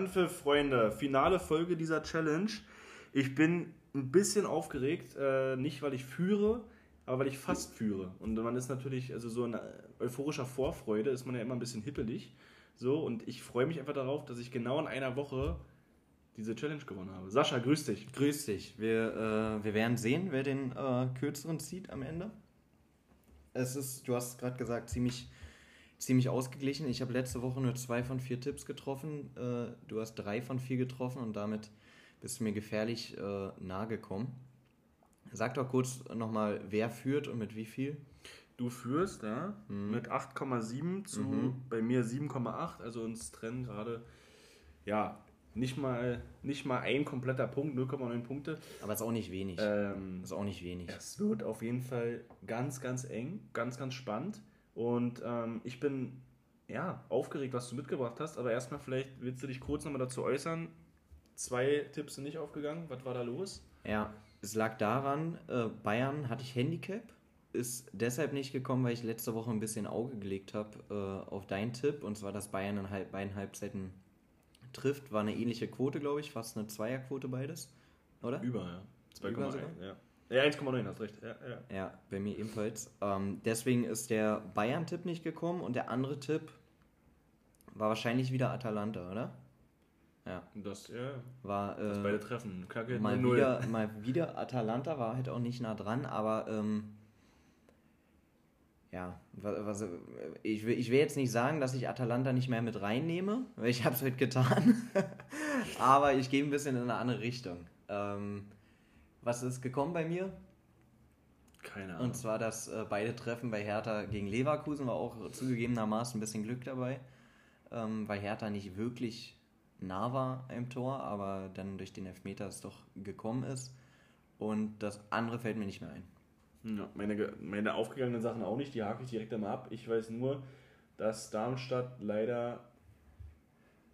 Anpfiff, Freunde. Finale Folge dieser Challenge. Ich bin ein bisschen aufgeregt, äh, nicht weil ich führe, aber weil ich fast führe. Und man ist natürlich, also so in euphorischer Vorfreude ist man ja immer ein bisschen hippelig. So, und ich freue mich einfach darauf, dass ich genau in einer Woche diese Challenge gewonnen habe. Sascha, grüß dich. Grüß dich. Wir, äh, wir werden sehen, wer den äh, kürzeren zieht am Ende. Es ist, du hast gerade gesagt, ziemlich, ziemlich ausgeglichen. Ich habe letzte Woche nur zwei von vier Tipps getroffen. Äh, du hast drei von vier getroffen und damit bist du mir gefährlich äh, nahe gekommen. Sag doch kurz nochmal, wer führt und mit wie viel? Du führst, ja, mhm. mit 8,7 zu mhm. bei mir 7,8. Also uns trennen gerade, ja, nicht mal, nicht mal ein kompletter Punkt, 0,9 Punkte. Aber ist auch nicht wenig. Ähm, ist auch nicht wenig. Es wird auf jeden Fall ganz, ganz eng, ganz, ganz spannend. Und ähm, ich bin ja aufgeregt, was du mitgebracht hast. Aber erstmal vielleicht willst du dich kurz nochmal dazu äußern. Zwei Tipps sind nicht aufgegangen. Was war da los? Ja, es lag daran, äh, Bayern hatte ich Handicap. Ist deshalb nicht gekommen, weil ich letzte Woche ein bisschen Auge gelegt habe äh, auf deinen Tipp. Und zwar, dass Bayern in halb, beiden Halbzeiten trifft, war eine ähnliche Quote, glaube ich, fast eine Zweierquote beides, oder? Über, ja. 2,1, ja. Ja, 1,9, hast recht. Ja, ja. ja, bei mir ebenfalls. Ähm, deswegen ist der Bayern-Tipp nicht gekommen und der andere Tipp war wahrscheinlich wieder Atalanta, oder? Ja. Das, ja. War, äh, das beide treffen. Kacke, mal, wieder, mal wieder Atalanta war halt auch nicht nah dran, aber ähm, ja, was, ich, will, ich will jetzt nicht sagen, dass ich Atalanta nicht mehr mit reinnehme, weil ich habe es heute getan. Aber ich gehe ein bisschen in eine andere Richtung. Ähm, was ist gekommen bei mir? Keine Ahnung. Und zwar das äh, beide Treffen bei Hertha gegen Leverkusen war auch zugegebenermaßen ein bisschen Glück dabei, ähm, weil Hertha nicht wirklich nah war im Tor, aber dann durch den Elfmeter es doch gekommen ist. Und das andere fällt mir nicht mehr ein. Ja, meine, meine aufgegangenen Sachen auch nicht, die hake ich direkt einmal ab. Ich weiß nur, dass Darmstadt leider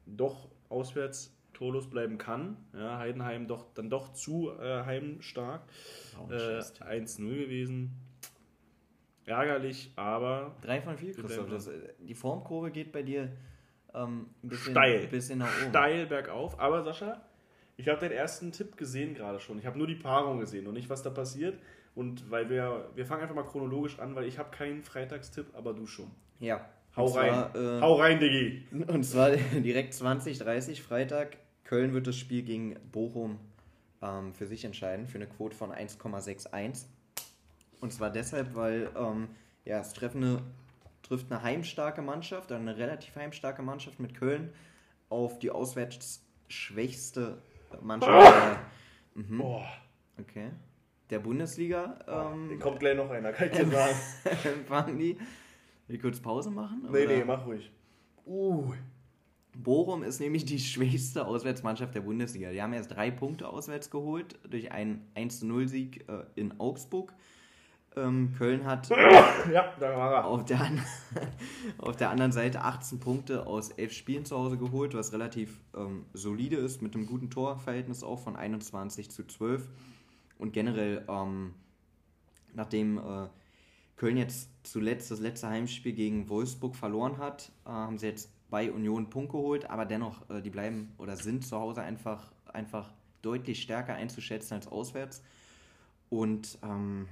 doch auswärts torlos bleiben kann. Ja, Heidenheim doch dann doch zu äh, heimstark. Äh, 1-0 gewesen. Ärgerlich, aber. 3 von 4, Christoph. Das, die Formkurve geht bei dir ähm, ein bisschen, steil. bisschen nach oben. Steil bergauf. Aber Sascha, ich habe deinen ersten Tipp gesehen gerade schon. Ich habe nur die Paarung gesehen und nicht, was da passiert. Und weil wir, wir fangen einfach mal chronologisch an, weil ich habe keinen Freitagstipp, aber du schon. Ja. Hau rein. Zwar, äh, Hau rein, Diggi. Und zwar direkt 20:30 Freitag. Köln wird das Spiel gegen Bochum ähm, für sich entscheiden, für eine Quote von 1,61. Und zwar deshalb, weil ähm, ja, es treffende, trifft eine heimstarke Mannschaft, eine relativ heimstarke Mannschaft mit Köln auf die auswärts schwächste Mannschaft. Oh. Mhm. Okay der Bundesliga. Ähm, oh, kommt gleich noch einer, kann ich dir sagen. Fangen die. Wir kurz Pause machen? Nee, oder? nee, mach ruhig. Uh. Bochum ist nämlich die schwächste Auswärtsmannschaft der Bundesliga. Die haben erst drei Punkte auswärts geholt durch einen 1-0-Sieg äh, in Augsburg. Ähm, Köln hat ja. Auf, der, auf der anderen Seite 18 Punkte aus elf Spielen zu Hause geholt, was relativ ähm, solide ist, mit einem guten Torverhältnis auch von 21 zu 12. Und generell, ähm, nachdem äh, Köln jetzt zuletzt das letzte Heimspiel gegen Wolfsburg verloren hat, äh, haben sie jetzt bei Union Punkt geholt, aber dennoch, äh, die bleiben oder sind zu Hause einfach, einfach deutlich stärker einzuschätzen als auswärts. Und ähm,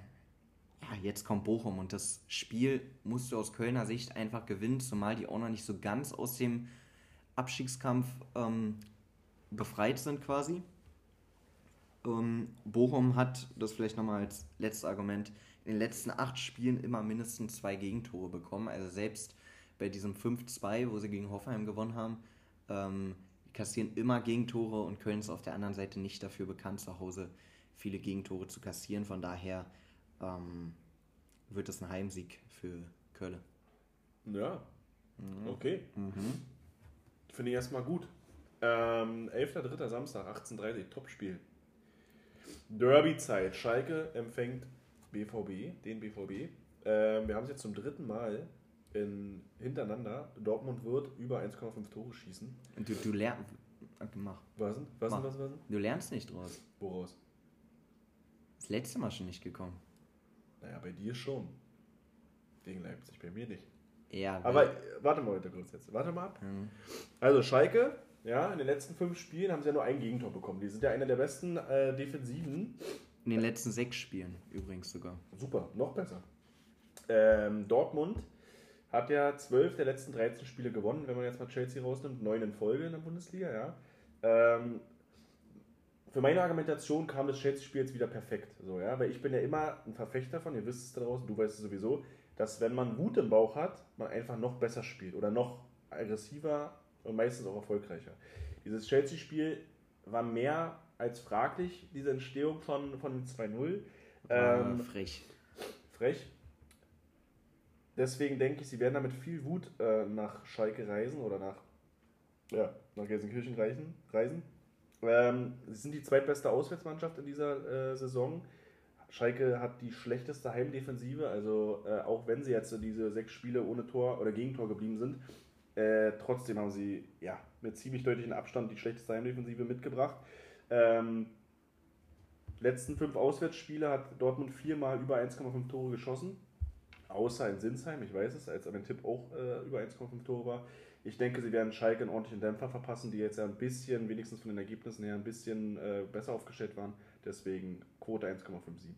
ja, jetzt kommt Bochum und das Spiel musst du aus Kölner Sicht einfach gewinnen, zumal die auch noch nicht so ganz aus dem Abstiegskampf ähm, befreit sind quasi. Ähm, Bochum hat, das vielleicht nochmal als letztes Argument, in den letzten acht Spielen immer mindestens zwei Gegentore bekommen. Also selbst bei diesem 5-2, wo sie gegen Hoffenheim gewonnen haben, ähm, kassieren immer Gegentore und Köln ist auf der anderen Seite nicht dafür bekannt, zu Hause viele Gegentore zu kassieren. Von daher ähm, wird es ein Heimsieg für Köln. Ja, mhm. okay. Mhm. Finde ich erstmal gut. Ähm, 11.3. Samstag, 18.30 Topspiel. Derby-Zeit. Schalke empfängt BVB, den BVB. Ähm, wir haben es jetzt zum dritten Mal in, hintereinander. Dortmund wird über 1,5 Tore schießen. Du, du lernst. Mach. Was denn? Was, Mach. was, was, was? Du lernst nicht draus. Woraus? Das letzte Mal schon nicht gekommen. Naja, bei dir schon. Gegen Leipzig, bei mir nicht. Ja. Aber warte mal heute kurz jetzt. Warte mal ab. Mhm. Also Schalke ja, in den letzten fünf Spielen haben sie ja nur ein Gegentor bekommen. Die sind ja einer der besten äh, Defensiven. In den letzten sechs Spielen übrigens sogar. Super, noch besser. Ähm, Dortmund hat ja zwölf der letzten 13 Spiele gewonnen, wenn man jetzt mal Chelsea rausnimmt, neun in Folge in der Bundesliga, ja. Ähm, für meine Argumentation kam das Chelsea-Spiel jetzt wieder perfekt. So, ja? Weil ich bin ja immer ein Verfechter von, ihr wisst es da draußen, du weißt es sowieso, dass wenn man Wut im Bauch hat, man einfach noch besser spielt oder noch aggressiver und meistens auch erfolgreicher. Dieses Chelsea-Spiel war mehr als fraglich, diese Entstehung von, von 2-0. Ähm, frech. Frech. Deswegen denke ich, sie werden damit viel Wut äh, nach Schalke reisen oder nach, ja, nach Gelsenkirchen reisen. reisen. Ähm, sie sind die zweitbeste Auswärtsmannschaft in dieser äh, Saison. Schalke hat die schlechteste Heimdefensive, also äh, auch wenn sie jetzt diese sechs Spiele ohne Tor oder Gegentor geblieben sind, äh, trotzdem haben sie ja mit ziemlich deutlichem Abstand die schlechteste Heimdefensive mitgebracht. Ähm, letzten fünf Auswärtsspiele hat Dortmund viermal über 1,5 Tore geschossen. Außer in Sinsheim, ich weiß es, als mein Tipp auch äh, über 1,5 Tore war. Ich denke, sie werden Schalke einen ordentlichen Dämpfer verpassen, die jetzt ja ein bisschen, wenigstens von den Ergebnissen her, ein bisschen äh, besser aufgestellt waren. Deswegen Quote 1,57.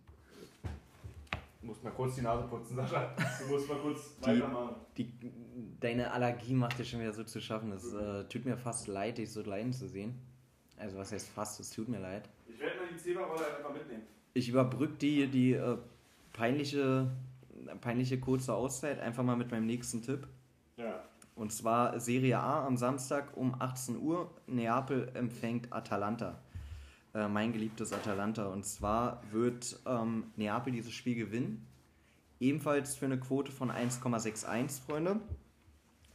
Du musst mal kurz die Nase putzen, Sascha. Du musst mal kurz die, weitermachen. Die, deine Allergie macht dir schon wieder so zu schaffen. Es äh, tut mir fast leid, dich so leiden zu sehen. Also was heißt fast, es tut mir leid. Ich werde mal die Zebra-Rolle einfach mitnehmen. Ich überbrücke die, die äh, peinliche, peinliche kurze Auszeit einfach mal mit meinem nächsten Tipp. Ja. Und zwar Serie A am Samstag um 18 Uhr. Neapel empfängt Atalanta. Äh, mein geliebtes Atalanta. Und zwar wird ähm, Neapel dieses Spiel gewinnen. Ebenfalls für eine Quote von 1,61, Freunde.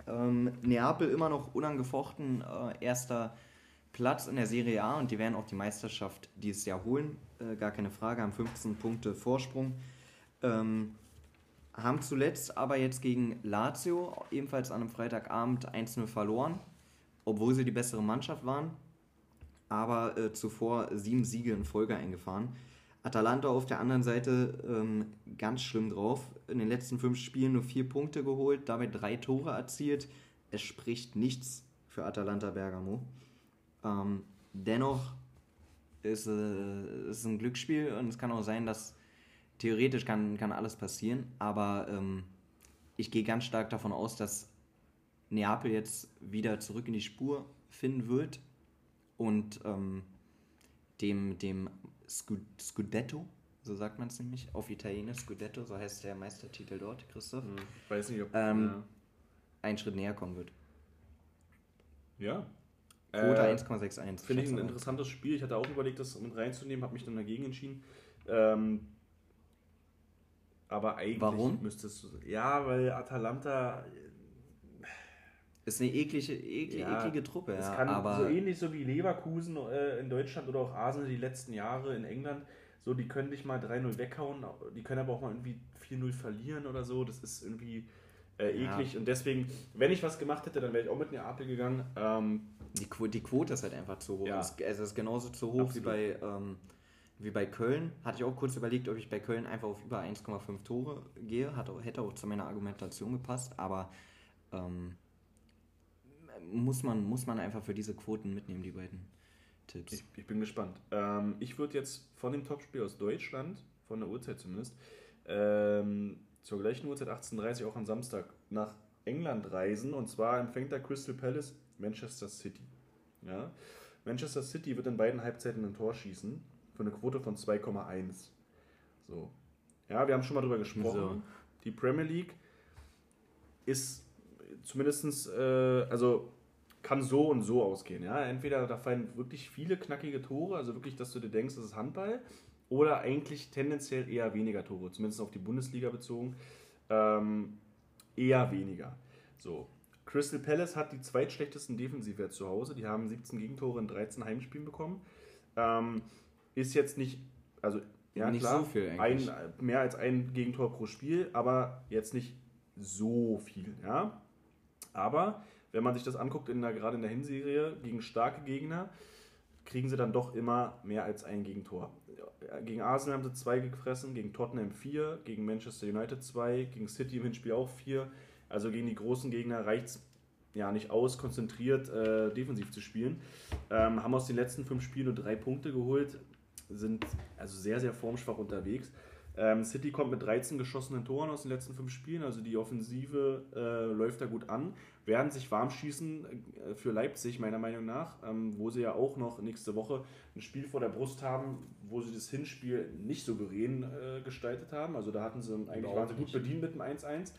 Ähm, Neapel immer noch unangefochten äh, erster Platz in der Serie A und die werden auch die Meisterschaft dieses Jahr holen. Äh, gar keine Frage, haben 15 Punkte Vorsprung. Ähm, haben zuletzt aber jetzt gegen Lazio, ebenfalls an einem Freitagabend, 1-0 verloren, obwohl sie die bessere Mannschaft waren. Aber äh, zuvor sieben Siege in Folge eingefahren. Atalanta auf der anderen Seite ähm, ganz schlimm drauf. In den letzten fünf Spielen nur vier Punkte geholt, dabei drei Tore erzielt. Es spricht nichts für Atalanta Bergamo. Ähm, dennoch ist äh, es ein Glücksspiel und es kann auch sein, dass theoretisch kann, kann alles passieren, aber ähm, ich gehe ganz stark davon aus, dass Neapel jetzt wieder zurück in die Spur finden wird und ähm, dem, dem Scudetto, so sagt man es nämlich, auf Italienisch Scudetto, so heißt der Meistertitel dort, Christoph. Hm, weiß nicht, ob ähm, ja. einen Schritt näher kommen wird. Ja, Quote äh, 1,61. Finde ich ein interessantes Spiel. Ich hatte auch überlegt, das mit reinzunehmen, habe mich dann dagegen entschieden. Ähm, aber eigentlich Warum? müsstest du. Ja, weil Atalanta. Ist eine eklige, eklige, ja, eklige Truppe, es ja. kann aber so ähnlich so wie Leverkusen äh, in Deutschland oder auch Arsenal die letzten Jahre in England. So, die können dich mal 3-0 weghauen, die können aber auch mal irgendwie 4-0 verlieren oder so. Das ist irgendwie äh, eklig. Ja. Und deswegen, wenn ich was gemacht hätte, dann wäre ich auch mit Neapel gegangen. Ähm, die, Qu die Quote ist halt einfach zu hoch. Ja. Es, es ist genauso zu hoch wie bei, ähm, wie bei Köln. Hatte ich auch kurz überlegt, ob ich bei Köln einfach auf über 1,5 Tore gehe. Hat, hätte auch zu meiner Argumentation gepasst, aber ähm, muss, man, muss man einfach für diese Quoten mitnehmen, die beiden Tipps. Ich, ich bin gespannt. Ähm, ich würde jetzt von dem Topspiel aus Deutschland, von der Uhrzeit zumindest, ähm, zur gleichen Uhrzeit 18.30 Uhr auch am Samstag nach England reisen. Und zwar empfängt da Crystal Palace Manchester City. Ja? Manchester City wird in beiden Halbzeiten ein Tor schießen für eine Quote von 2,1. So. Ja, wir haben schon mal drüber gesprochen. So. Die Premier League ist zumindest, äh, also kann so und so ausgehen. Ja? Entweder da fallen wirklich viele knackige Tore, also wirklich, dass du dir denkst, das ist Handball, oder eigentlich tendenziell eher weniger Tore, zumindest auf die Bundesliga bezogen. Ähm, eher weniger. So. Crystal Palace hat die zweitschlechtesten Defensivwert zu Hause. Die haben 17 Gegentore in 13 Heimspielen bekommen. Ähm, ist jetzt nicht, also ja nicht klar, so viel ein, mehr als ein Gegentor pro Spiel, aber jetzt nicht so viel. Ja? Aber wenn man sich das anguckt, in der, gerade in der Hinserie gegen starke Gegner, kriegen sie dann doch immer mehr als ein Gegentor. Gegen Arsenal haben sie zwei gefressen, gegen Tottenham vier, gegen Manchester United zwei, gegen City im Hinspiel auch vier. Also gegen die großen Gegner reicht es ja, nicht aus, konzentriert äh, defensiv zu spielen. Ähm, haben aus den letzten fünf Spielen nur drei Punkte geholt, sind also sehr, sehr formschwach unterwegs. Ähm, City kommt mit 13 geschossenen Toren aus den letzten fünf Spielen, also die Offensive äh, läuft da gut an. Werden sich warm schießen äh, für Leipzig, meiner Meinung nach, ähm, wo sie ja auch noch nächste Woche ein Spiel vor der Brust haben, wo sie das Hinspiel nicht souverän äh, gestaltet haben. Also da hatten sie eigentlich waren sie gut bedient mit dem 1-1.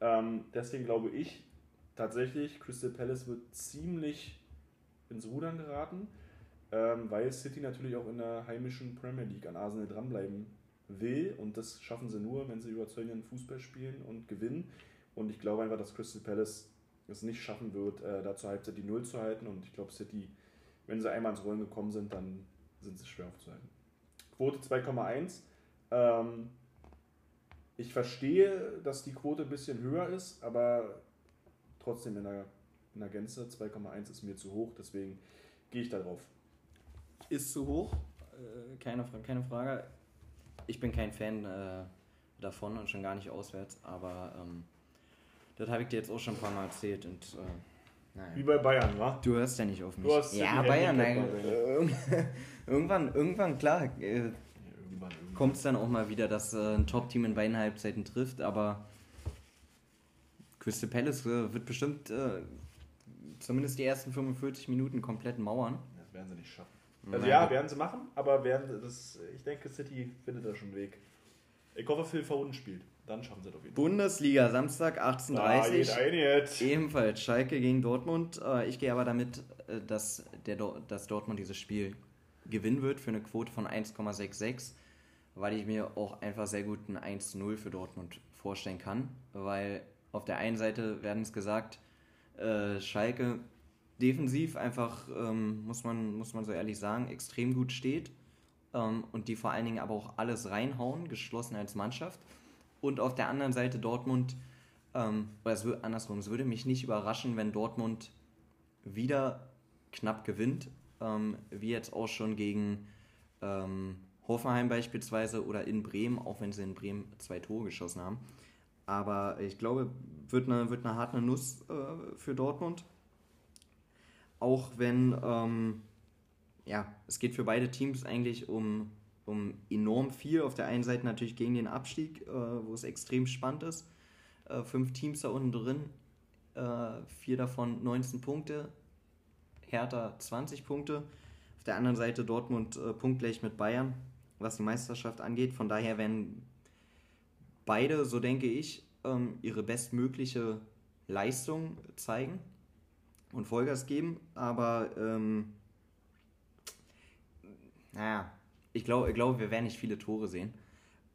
Ähm, deswegen glaube ich tatsächlich, Crystal Palace wird ziemlich ins Rudern geraten, ähm, weil City natürlich auch in der heimischen Premier League an Arsenal dranbleiben will und das schaffen sie nur, wenn sie überzeugenden Fußball spielen und gewinnen. Und ich glaube einfach, dass Crystal Palace es nicht schaffen wird, äh, da zur Halbzeit die Null zu halten. Und ich glaube, City, wenn sie einmal ins Rollen gekommen sind, dann sind sie schwer aufzuhalten. Quote 2,1. Ähm, ich verstehe, dass die Quote ein bisschen höher ist, aber trotzdem in der, in der Gänze 2,1 ist mir zu hoch, deswegen gehe ich da drauf. Ist zu hoch, äh, keine, keine Frage ich bin kein Fan äh, davon und schon gar nicht auswärts, aber ähm, das habe ich dir jetzt auch schon ein paar Mal erzählt und äh, naja. Wie bei Bayern, wa? Du hörst ja nicht auf mich. ja, Bayern, nein. irgendwann, irgendwann, klar, äh, kommt es dann auch mal wieder, dass äh, ein Top-Team in beiden Halbzeiten trifft, aber Crystal Palace äh, wird bestimmt äh, zumindest die ersten 45 Minuten komplett mauern. Das werden sie nicht schaffen. Also ja, werden sie machen, aber werden das, ich denke, City findet da schon einen Weg. Ich hoffe, Phil Foden spielt. Dann schaffen sie das auf jeden Fall. Bundesliga, Samstag 18.30 Uhr. Ebenfalls Schalke gegen Dortmund. Äh, ich gehe aber damit, äh, dass, der, dass Dortmund dieses Spiel gewinnen wird für eine Quote von 1,66, weil ich mir auch einfach sehr gut ein 1-0 für Dortmund vorstellen kann. Weil auf der einen Seite werden es gesagt, äh, Schalke defensiv einfach, ähm, muss, man, muss man so ehrlich sagen, extrem gut steht ähm, und die vor allen Dingen aber auch alles reinhauen, geschlossen als Mannschaft. Und auf der anderen Seite Dortmund, ähm, oder es wird andersrum, es würde mich nicht überraschen, wenn Dortmund wieder knapp gewinnt, ähm, wie jetzt auch schon gegen ähm, Hoffenheim beispielsweise oder in Bremen, auch wenn sie in Bremen zwei Tore geschossen haben. Aber ich glaube, wird eine, wird eine harte Nuss äh, für Dortmund auch wenn, ähm, ja, es geht für beide Teams eigentlich um, um enorm viel. Auf der einen Seite natürlich gegen den Abstieg, äh, wo es extrem spannend ist. Äh, fünf Teams da unten drin, äh, vier davon 19 Punkte, Hertha 20 Punkte. Auf der anderen Seite Dortmund äh, punktgleich mit Bayern, was die Meisterschaft angeht. Von daher werden beide, so denke ich, ähm, ihre bestmögliche Leistung zeigen und Vollgas geben, aber ähm, naja, ich glaube, ich glaub, wir werden nicht viele Tore sehen.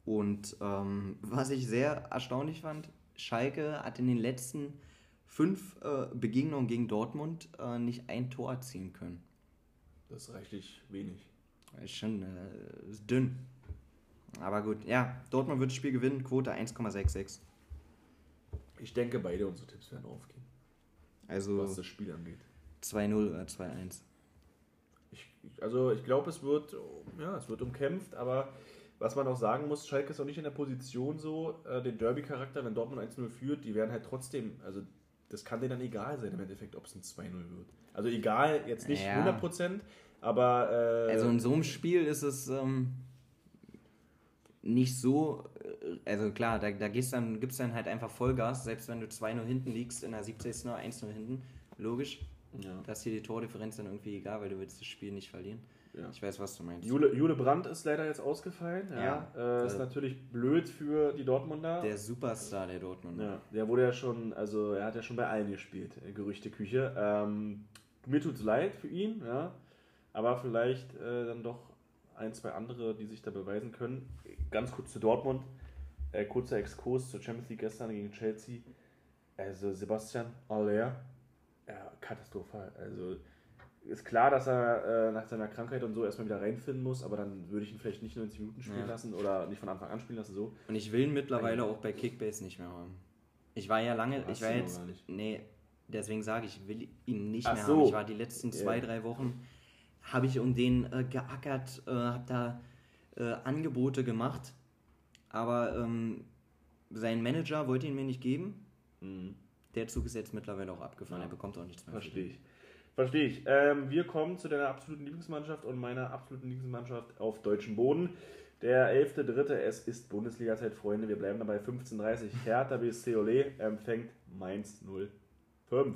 Und ähm, was ich sehr erstaunlich fand, Schalke hat in den letzten fünf äh, Begegnungen gegen Dortmund äh, nicht ein Tor erzielen können. Das ist reichlich wenig. Ist schon äh, ist dünn. Aber gut, ja, Dortmund wird das Spiel gewinnen, Quote 1,66. Ich denke, beide unsere Tipps werden aufgehen. Also was das Spiel angeht. 2-0 oder 2-1. Ich, also ich glaube, es wird, ja, es wird umkämpft, aber was man auch sagen muss, Schalke ist auch nicht in der Position so, äh, den Derby-Charakter, wenn Dortmund 1-0 führt, die werden halt trotzdem, also das kann denen dann egal sein im Endeffekt, ob es ein 2-0 wird. Also egal, jetzt nicht ja. 100%, aber... Äh, also in so einem Spiel ist es ähm, nicht so, äh, also klar, da, da gehst dann, gibt es dann halt einfach Vollgas, selbst wenn du 2-0 hinten liegst, in der 70. oder 1-0 hinten, logisch. Ja. Da ist dir die Tordifferenz dann irgendwie egal, weil du willst das Spiel nicht verlieren. Ja. Ich weiß, was du meinst. Jule, Jule Brandt ist leider jetzt ausgefallen. Ja. ja. Äh, ist natürlich blöd für die Dortmunder. Der Superstar der Dortmunder. Ja, der wurde ja schon, also er hat ja schon bei allen gespielt, äh, Gerüchteküche. Ähm, mir es leid für ihn, ja. Aber vielleicht äh, dann doch ein, zwei andere, die sich da beweisen können. Ganz kurz zu Dortmund. Äh, kurzer Exkurs zur Champions League gestern gegen Chelsea. Also Sebastian Aller, ja, katastrophal. Also ist klar, dass er äh, nach seiner Krankheit und so erstmal wieder reinfinden muss, aber dann würde ich ihn vielleicht nicht 90 Minuten spielen ja. lassen oder nicht von Anfang an spielen lassen. So. Und ich will ihn mittlerweile auch bei Kickbase nicht mehr haben. Ich war ja lange, ich war jetzt, nee, deswegen sage ich, ich will ihn nicht Ach mehr so. haben. Ich war die letzten zwei, yeah. drei Wochen habe ich um den äh, geackert, äh, habe da äh, Angebote gemacht, aber ähm, sein Manager wollte ihn mir nicht geben. Mhm. der Zug ist jetzt mittlerweile auch abgefahren, ja. er bekommt auch nichts mehr. Verstehe ich. Verstehe ich. Ähm, wir kommen zu deiner absoluten Lieblingsmannschaft und meiner absoluten Lieblingsmannschaft auf deutschem Boden. Der 11.3. Es ist Bundesliga-Zeit, Freunde. Wir bleiben dabei 15.30 Hertha BSC Ole empfängt Mainz 05.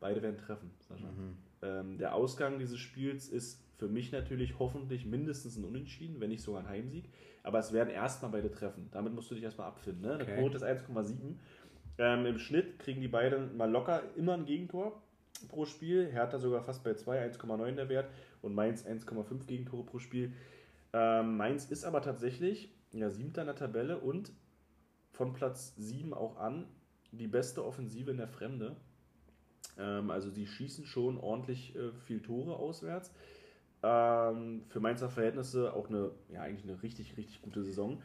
Beide werden treffen, Sascha. Mhm. Ähm, der Ausgang dieses Spiels ist für mich natürlich hoffentlich mindestens ein Unentschieden, wenn nicht sogar ein Heimsieg. Aber es werden erstmal beide treffen. Damit musst du dich erstmal abfinden. Ne? Okay. Der Quote ist 1,7. Ähm, Im Schnitt kriegen die beiden mal locker immer ein Gegentor pro Spiel. Hertha sogar fast bei 2, 1,9 der Wert und Mainz 1,5 Gegentore pro Spiel. Ähm, Mainz ist aber tatsächlich ja, siebter in der Tabelle und von Platz 7 auch an die beste Offensive in der Fremde. Ähm, also sie schießen schon ordentlich äh, viel Tore auswärts. Ähm, für Mainzer Verhältnisse auch eine, ja, eigentlich eine richtig, richtig gute Saison.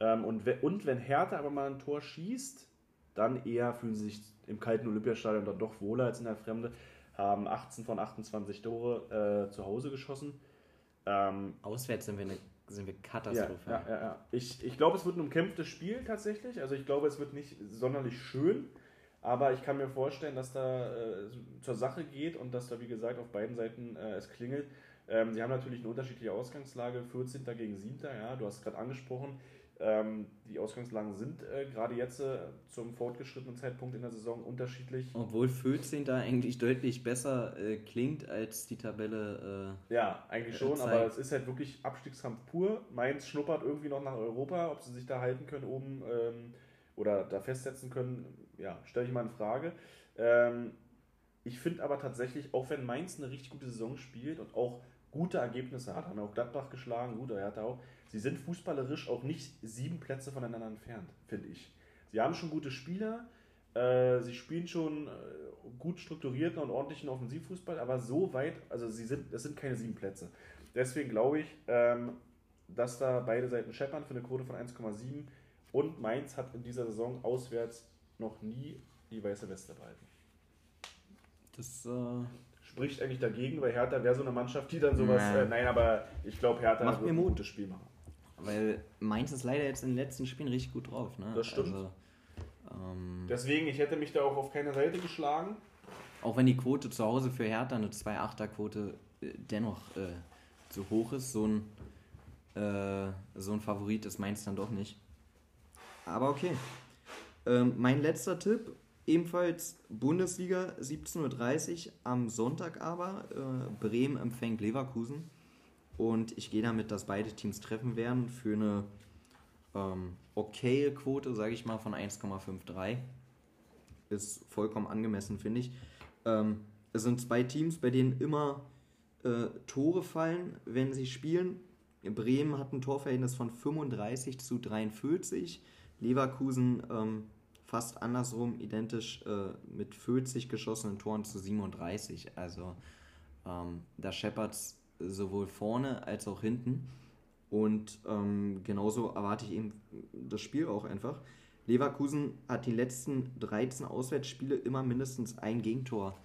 Ähm, und, und wenn Hertha aber mal ein Tor schießt, dann eher fühlen sie sich im kalten Olympiastadion dann doch wohler als in der Fremde. Haben 18 von 28 Tore äh, zu Hause geschossen. Ähm, Auswärts sind wir eine sind wir katastrophal. Ja, ja, ja, Ich, ich glaube, es wird ein umkämpftes Spiel tatsächlich. Also ich glaube, es wird nicht sonderlich schön. Aber ich kann mir vorstellen, dass da äh, zur Sache geht und dass da, wie gesagt, auf beiden Seiten äh, es klingelt. Ähm, sie haben natürlich eine unterschiedliche Ausgangslage, 14. gegen 7. Ja, du hast gerade angesprochen. Ähm, die Ausgangslagen sind äh, gerade jetzt äh, zum fortgeschrittenen Zeitpunkt in der Saison unterschiedlich. Obwohl 14. da eigentlich deutlich besser äh, klingt als die Tabelle. Äh, ja, eigentlich schon, zeigt. aber es ist halt wirklich Abstiegskampf pur. Mainz schnuppert irgendwie noch nach Europa, ob sie sich da halten können oben ähm, oder da festsetzen können, ja, stelle ich mal in Frage. Ähm, ich finde aber tatsächlich, auch wenn Mainz eine richtig gute Saison spielt und auch gute Ergebnisse hat, haben ja auch Gladbach geschlagen, gut, er hat auch sie sind fußballerisch auch nicht sieben Plätze voneinander entfernt, finde ich. Sie haben schon gute Spieler, äh, sie spielen schon äh, gut strukturierten und ordentlichen Offensivfußball, aber so weit, also sie sind, das sind keine sieben Plätze. Deswegen glaube ich, ähm, dass da beide Seiten scheppern für eine Quote von 1,7 und Mainz hat in dieser Saison auswärts noch nie die weiße Weste behalten. Das äh, spricht eigentlich dagegen, weil Hertha wäre so eine Mannschaft, die dann sowas. Äh, nein, aber ich glaube, Hertha Macht wird ein gutes Spiel machen. Weil Mainz ist leider jetzt in den letzten Spielen richtig gut drauf. Ne? Das stimmt. Also, ähm, Deswegen, ich hätte mich da auch auf keine Seite geschlagen. Auch wenn die Quote zu Hause für Hertha, eine 2-8er-Quote, äh, dennoch äh, zu hoch ist, so ein, äh, so ein Favorit ist Mainz dann doch nicht. Aber okay. Ähm, mein letzter Tipp, ebenfalls Bundesliga 17.30 Uhr am Sonntag aber. Äh, Bremen empfängt Leverkusen. Und ich gehe damit, dass beide Teams treffen werden für eine ähm, okaye Quote, sage ich mal, von 1,53. Ist vollkommen angemessen, finde ich. Ähm, es sind zwei Teams, bei denen immer äh, Tore fallen, wenn sie spielen. Bremen hat ein Torverhältnis von 35 zu 43. Leverkusen ähm, fast andersrum, identisch äh, mit 40 geschossenen Toren zu 37. Also ähm, da scheppert es sowohl vorne als auch hinten. Und ähm, genauso erwarte ich eben das Spiel auch einfach. Leverkusen hat die letzten 13 Auswärtsspiele immer mindestens ein Gegentor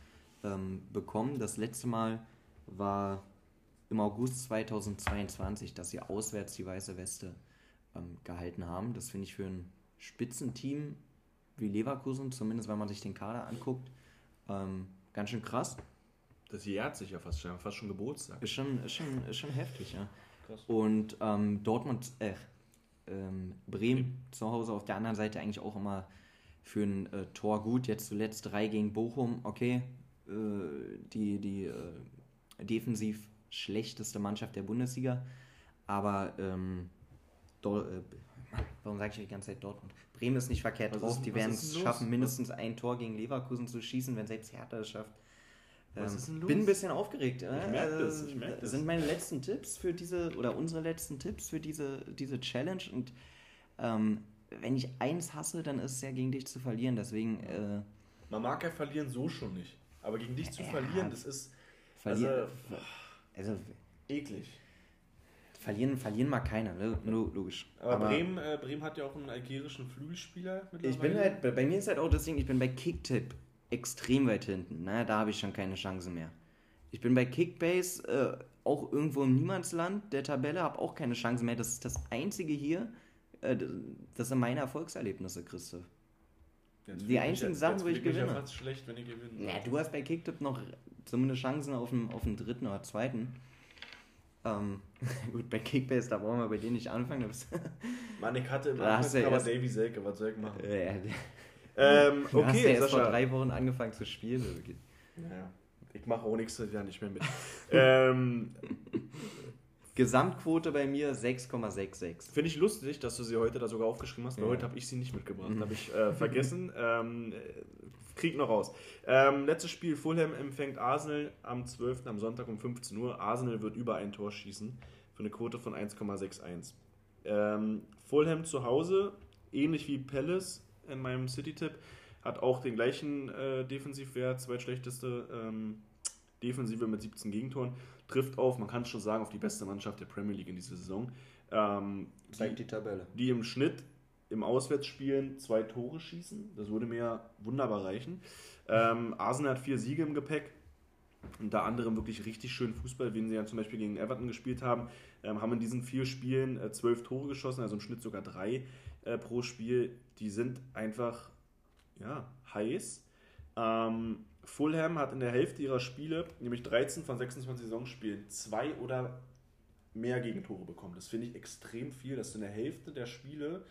ähm, bekommen. Das letzte Mal war im August 2022, dass sie auswärts die weiße Weste ähm, gehalten haben. Das finde ich für ein Spitzenteam wie Leverkusen, zumindest wenn man sich den Kader anguckt, ähm, ganz schön krass. Das jährt sich ja fast schon, fast schon Geburtstag. Ist schon, ist schon, ist schon heftig, ja. Krass. Und ähm, Dortmund, äh, ähm, Bremen zu Hause auf der anderen Seite eigentlich auch immer für ein äh, Tor gut. Jetzt zuletzt drei gegen Bochum, okay. Äh, die die äh, defensiv schlechteste Mannschaft der Bundesliga. Aber ähm, Dor äh, warum sage ich die ganze Zeit Dortmund? Bremen ist nicht verkehrt was drauf. Ist, die werden es schaffen, mindestens ein Tor gegen Leverkusen zu schießen, wenn selbst Hertha es schafft. Ähm? Bin ein bisschen aufgeregt. Ich merke das, ich merke das. sind meine letzten Tipps für diese, oder unsere letzten Tipps für diese, diese Challenge. Und ähm, wenn ich eins hasse, dann ist es ja gegen dich zu verlieren. Deswegen. Äh, Man mag ja verlieren so schon nicht. Aber gegen dich zu ja, verlieren, das ist. Verlieren. Also, also, eklig. Verlieren, verlieren mag keiner, ne? logisch. Aber, Aber Bremen, äh, Bremen hat ja auch einen algerischen Flügelspieler mittlerweile. Ich bin halt, bei mir ist halt auch Ding, ich bin bei Kicktip extrem weit hinten. Ne? Da habe ich schon keine Chance mehr. Ich bin bei Kickbase äh, auch irgendwo im Niemandsland der Tabelle, habe auch keine Chance mehr. Das ist das Einzige hier. Äh, das sind meine Erfolgserlebnisse, Christoph. Jetzt Die ich einzigen ja- Sachen, wo ich gewinne. Fast schlecht, wenn ich gewinne. Ja, du hast bei Kicktip noch zumindest Chancen auf den, auf den dritten oder zweiten. Ähm, gut, bei Kickbase, da brauchen wir bei dir nicht anfangen. Mann, ich hatte im Da hast du ja Anfangscover erst- Davy Selke, was soll ich machen? äh, Ähm, du hast ja okay, erst vor drei Wochen angefangen zu spielen. wirklich. Ja, ich mache auch nächstes Jahr nicht mehr mit. ähm, Gesamtquote bei mir 6,66. Finde ich lustig, dass du sie heute da sogar aufgeschrieben hast, weil Ja. heute habe ich sie nicht mitgebracht. Habe ich äh, vergessen. ähm, äh, krieg noch raus. Ähm, letztes Spiel: Fulham empfängt Arsenal am 12. am Sonntag um 15 Uhr. Arsenal wird über ein Tor schießen für eine Quote von 1,61. Ähm, Fulham zu Hause, ähnlich wie Palace in meinem City-Tipp, hat auch den gleichen äh, Defensivwert, zweitschlechteste ähm, Defensive mit 17 Gegentoren, trifft auf, man kann es schon sagen, auf die beste Mannschaft der Premier League in dieser Saison. Ähm, Zeigt die Tabelle. die im Schnitt im Auswärtsspielen zwei Tore schießen. Das würde mir wunderbar reichen. Ähm, Arsenal hat vier Siege im Gepäck. Unter anderem wirklich richtig schön Fußball, wie sie ja zum Beispiel gegen Everton gespielt haben. Ähm, haben in diesen vier Spielen äh, zwölf Tore geschossen, also im Schnitt sogar drei äh, pro Spiel. Die sind einfach ja, heiß. Ähm, Fulham hat in der Hälfte ihrer Spiele, nämlich 13 von 26 Saisonspielen, zwei oder mehr Gegentore bekommen. Das finde ich extrem viel, dass du in der Hälfte der Spiele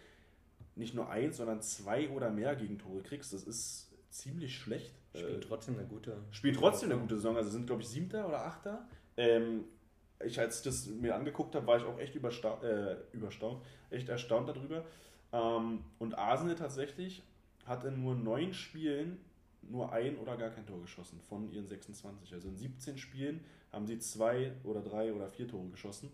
nicht nur eins, sondern zwei oder mehr Gegentore kriegst. Das ist ziemlich schlecht. Äh, trotzdem eine gute. spielt trotzdem eine gute Saison. Also sind, glaube ich, Siebter oder Achter. Ähm, ich, als ich das mir angeguckt habe, war ich auch echt übersta äh, überstaunt, echt erstaunt darüber. Ähm, und Arsenal tatsächlich hat in nur neun Spielen nur ein oder gar kein Tor geschossen von ihren 26. Also in 17 Spielen haben sie zwei oder drei oder vier Tore geschossen.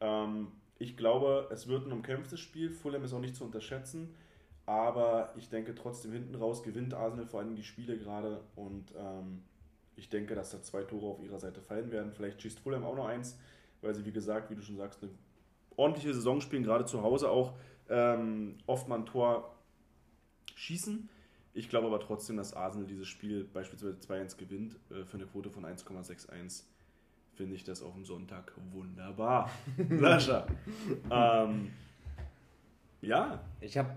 Ähm, ich glaube, es wird ein umkämpftes Spiel. Fulham ist auch nicht zu unterschätzen. Aber ich denke trotzdem hinten raus gewinnt Arsenal vor allem die Spiele gerade. Und ähm, ich denke, dass da zwei Tore auf ihrer Seite fallen werden. Vielleicht schießt Fulham auch noch eins, weil sie, wie gesagt, wie du schon sagst, eine ordentliche Saison spielen, gerade zu Hause auch ähm, oft mal ein Tor schießen. Ich glaube aber trotzdem, dass Arsenal dieses Spiel beispielsweise 2-1 gewinnt äh, für eine Quote von 1,61. Finde ich das auf dem Sonntag wunderbar. Sascha. ähm, ja, Ich habe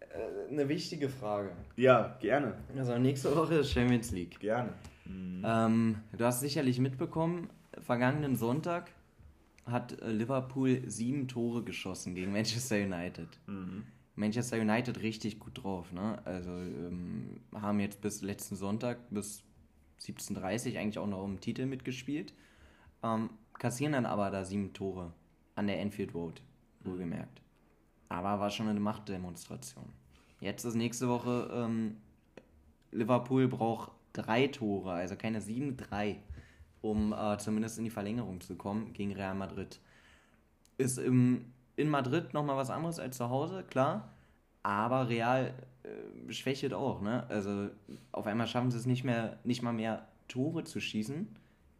äh, eine wichtige Frage. ja, gerne. Also nächste Woche ist Champions League. Gerne. Ähm, du hast sicherlich mitbekommen, vergangenen Sonntag hat äh, Liverpool sieben Tore geschossen gegen Manchester United. Manchester United richtig gut drauf, ne? Also ähm, haben jetzt bis letzten Sonntag bis 17.30 eigentlich auch noch um den Titel mitgespielt. Ähm, kassieren dann aber da sieben Tore an der Enfield Road, wohlgemerkt. Aber war schon eine Machtdemonstration. Jetzt ist nächste Woche, ähm, Liverpool braucht drei Tore, also keine sieben, drei, um äh, zumindest in die Verlängerung zu kommen gegen Real Madrid. Ist im, in Madrid nochmal was anderes als zu Hause, klar. Aber Real äh, schwächelt auch, ne? Also auf einmal schaffen sie es nicht mehr, nicht mal mehr Tore zu schießen.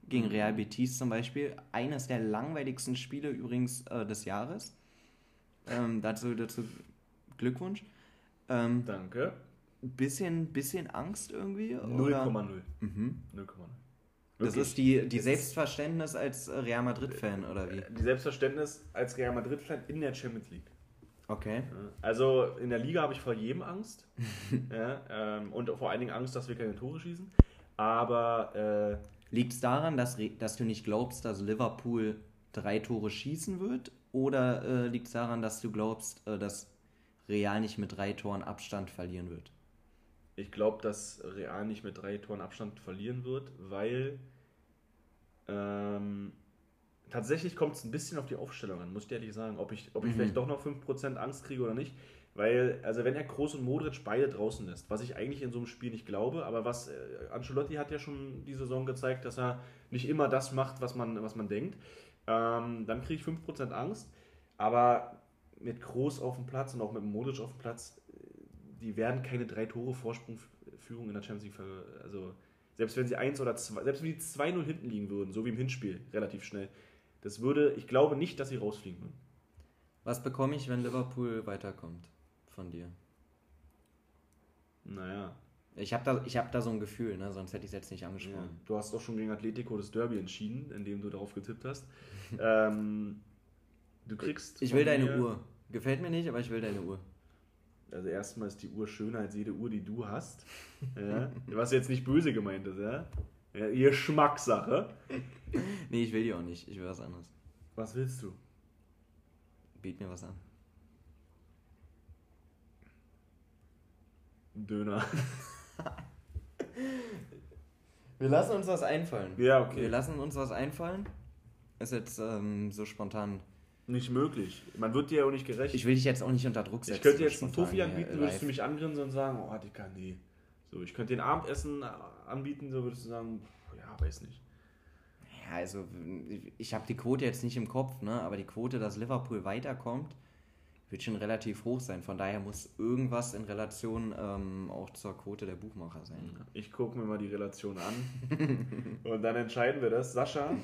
Gegen Real Betis zum Beispiel. Eines der langweiligsten Spiele übrigens äh, des Jahres. Ähm, dazu, dazu Glückwunsch. Ähm, Danke. bisschen, bisschen Angst irgendwie? 0,0. oder? 0,0. Mhm. Das Wirklich. ist die, die Selbstverständnis als äh, Real Madrid-Fan, oder wie? Die Selbstverständnis als Real Madrid-Fan in der Champions League. Okay. Also in der Liga habe ich vor jedem Angst. ja, ähm, und vor allen Dingen Angst, dass wir keine Tore schießen. Aber äh, Liegt es daran, dass, dass du nicht glaubst, dass Liverpool drei Tore schießen wird? Oder äh, liegt es daran, dass du glaubst, äh, dass Real nicht mit drei Toren Abstand verlieren wird? ich glaube, dass Real nicht mit drei Toren Abstand verlieren wird, weil ähm, tatsächlich kommt es ein bisschen auf die Aufstellung an, muss ich ehrlich sagen, ob ich, ob ich Mhm. vielleicht doch noch 5% Angst kriege oder nicht. Weil, also wenn er Kroos und Modric beide draußen lässt, was ich eigentlich in so einem Spiel nicht glaube, aber was äh, Ancelotti hat ja schon die Saison gezeigt, dass er nicht immer das macht, was man, was man denkt, ähm, dann kriege ich 5% Angst. Aber mit Kroos auf dem Platz und auch mit Modric auf dem Platz, äh, die werden keine drei Tore Vorsprung-Führung in der Champions League, also selbst wenn sie 1 oder 2, selbst wenn die 2-0 hinten liegen würden, so wie im Hinspiel, relativ schnell, das würde, ich glaube nicht, dass sie rausfliegen würden. Was bekomme ich, wenn Liverpool weiterkommt von dir? Naja, Ich habe da, ich hab da so ein Gefühl, ne? sonst hätte ich es jetzt nicht ja. angesprochen. du hast doch schon gegen Atletico das Derby entschieden, indem du darauf getippt hast. ähm, du kriegst. Ich will deine Uhr. Gefällt mir nicht, aber ich will deine Uhr. Also erstmal ist die Uhr schöner als jede Uhr, die du hast. Ja? Was jetzt nicht böse gemeint ist, ja? ja ihr Schmackssache. Nee, ich will die auch nicht. Ich will was anderes. Was willst du? Biet mir was an. Döner. Wir lassen uns was einfallen. Ja, okay. Wir lassen uns was einfallen. Ist jetzt ähm, so spontan. Nicht möglich. Man wird dir ja auch nicht gerecht. Ich will dich jetzt auch nicht unter Druck setzen. Ich könnte jetzt einen hier anbieten, live. würdest du mich angrinsen und sagen, oh, Dicker, nee. So, ich könnte den Abendessen anbieten, so würdest du sagen, ja, weiß nicht. Ja, also ich habe die Quote jetzt nicht im Kopf, ne? aber die Quote, dass Liverpool weiterkommt, wird schon relativ hoch sein. Von daher muss irgendwas in Relation ähm, auch zur Quote der Buchmacher sein. Ich gucke mir mal die Relation an und dann entscheiden wir das. Sascha,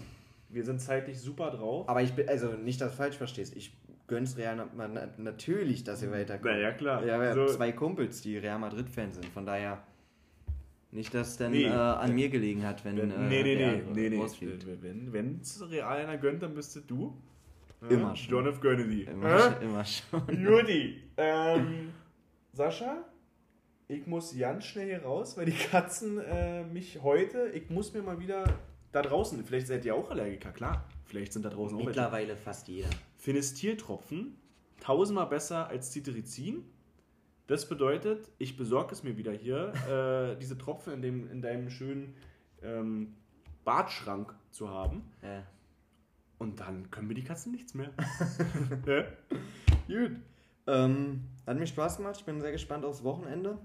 wir sind zeitlich super drauf. Aber ich bin, also nicht, dass du falsch verstehst, ich gönn's Real na, natürlich, dass ihr weiterkommt. Na ja, klar. Ja, wir haben So- zwei Kumpels, die Real Madrid-Fans sind. Von daher nicht, dass es dann Nee. äh, an mir gelegen hat, wenn Wenn, äh, nee, nee, nee, Real nee, nee. Wenn es Real einer gönnt, dann bist du. Immer schon. John F. Kennedy. Immer, Äh? schon- immer schon. Judy, ähm, Sascha, ich muss ganz schnell hier raus, weil die Katzen äh, mich heute, ich muss mir mal wieder da draußen, vielleicht seid ihr auch Allergiker, klar, vielleicht sind da draußen auch welche. Mittlerweile fast jeder. Phenestiltropfen, tausendmal besser als Cetirizin. Das bedeutet, ich besorge es mir wieder hier, äh, diese Tropfen in, dem, in deinem schönen ähm, Badschrank zu haben. Ja. Und dann können wir die Katzen nichts mehr. ja? Gut. Ähm, hat mir Spaß gemacht. Ich bin sehr gespannt aufs Wochenende.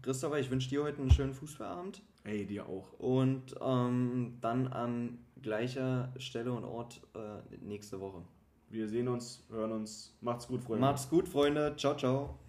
Christopher, ich wünsche dir heute einen schönen Fußballabend. Ey, dir auch. Und ähm, dann an gleicher Stelle und Ort äh, nächste Woche. Wir sehen uns, hören uns. Macht's gut, Freunde. Macht's gut, Freunde. Ciao, ciao.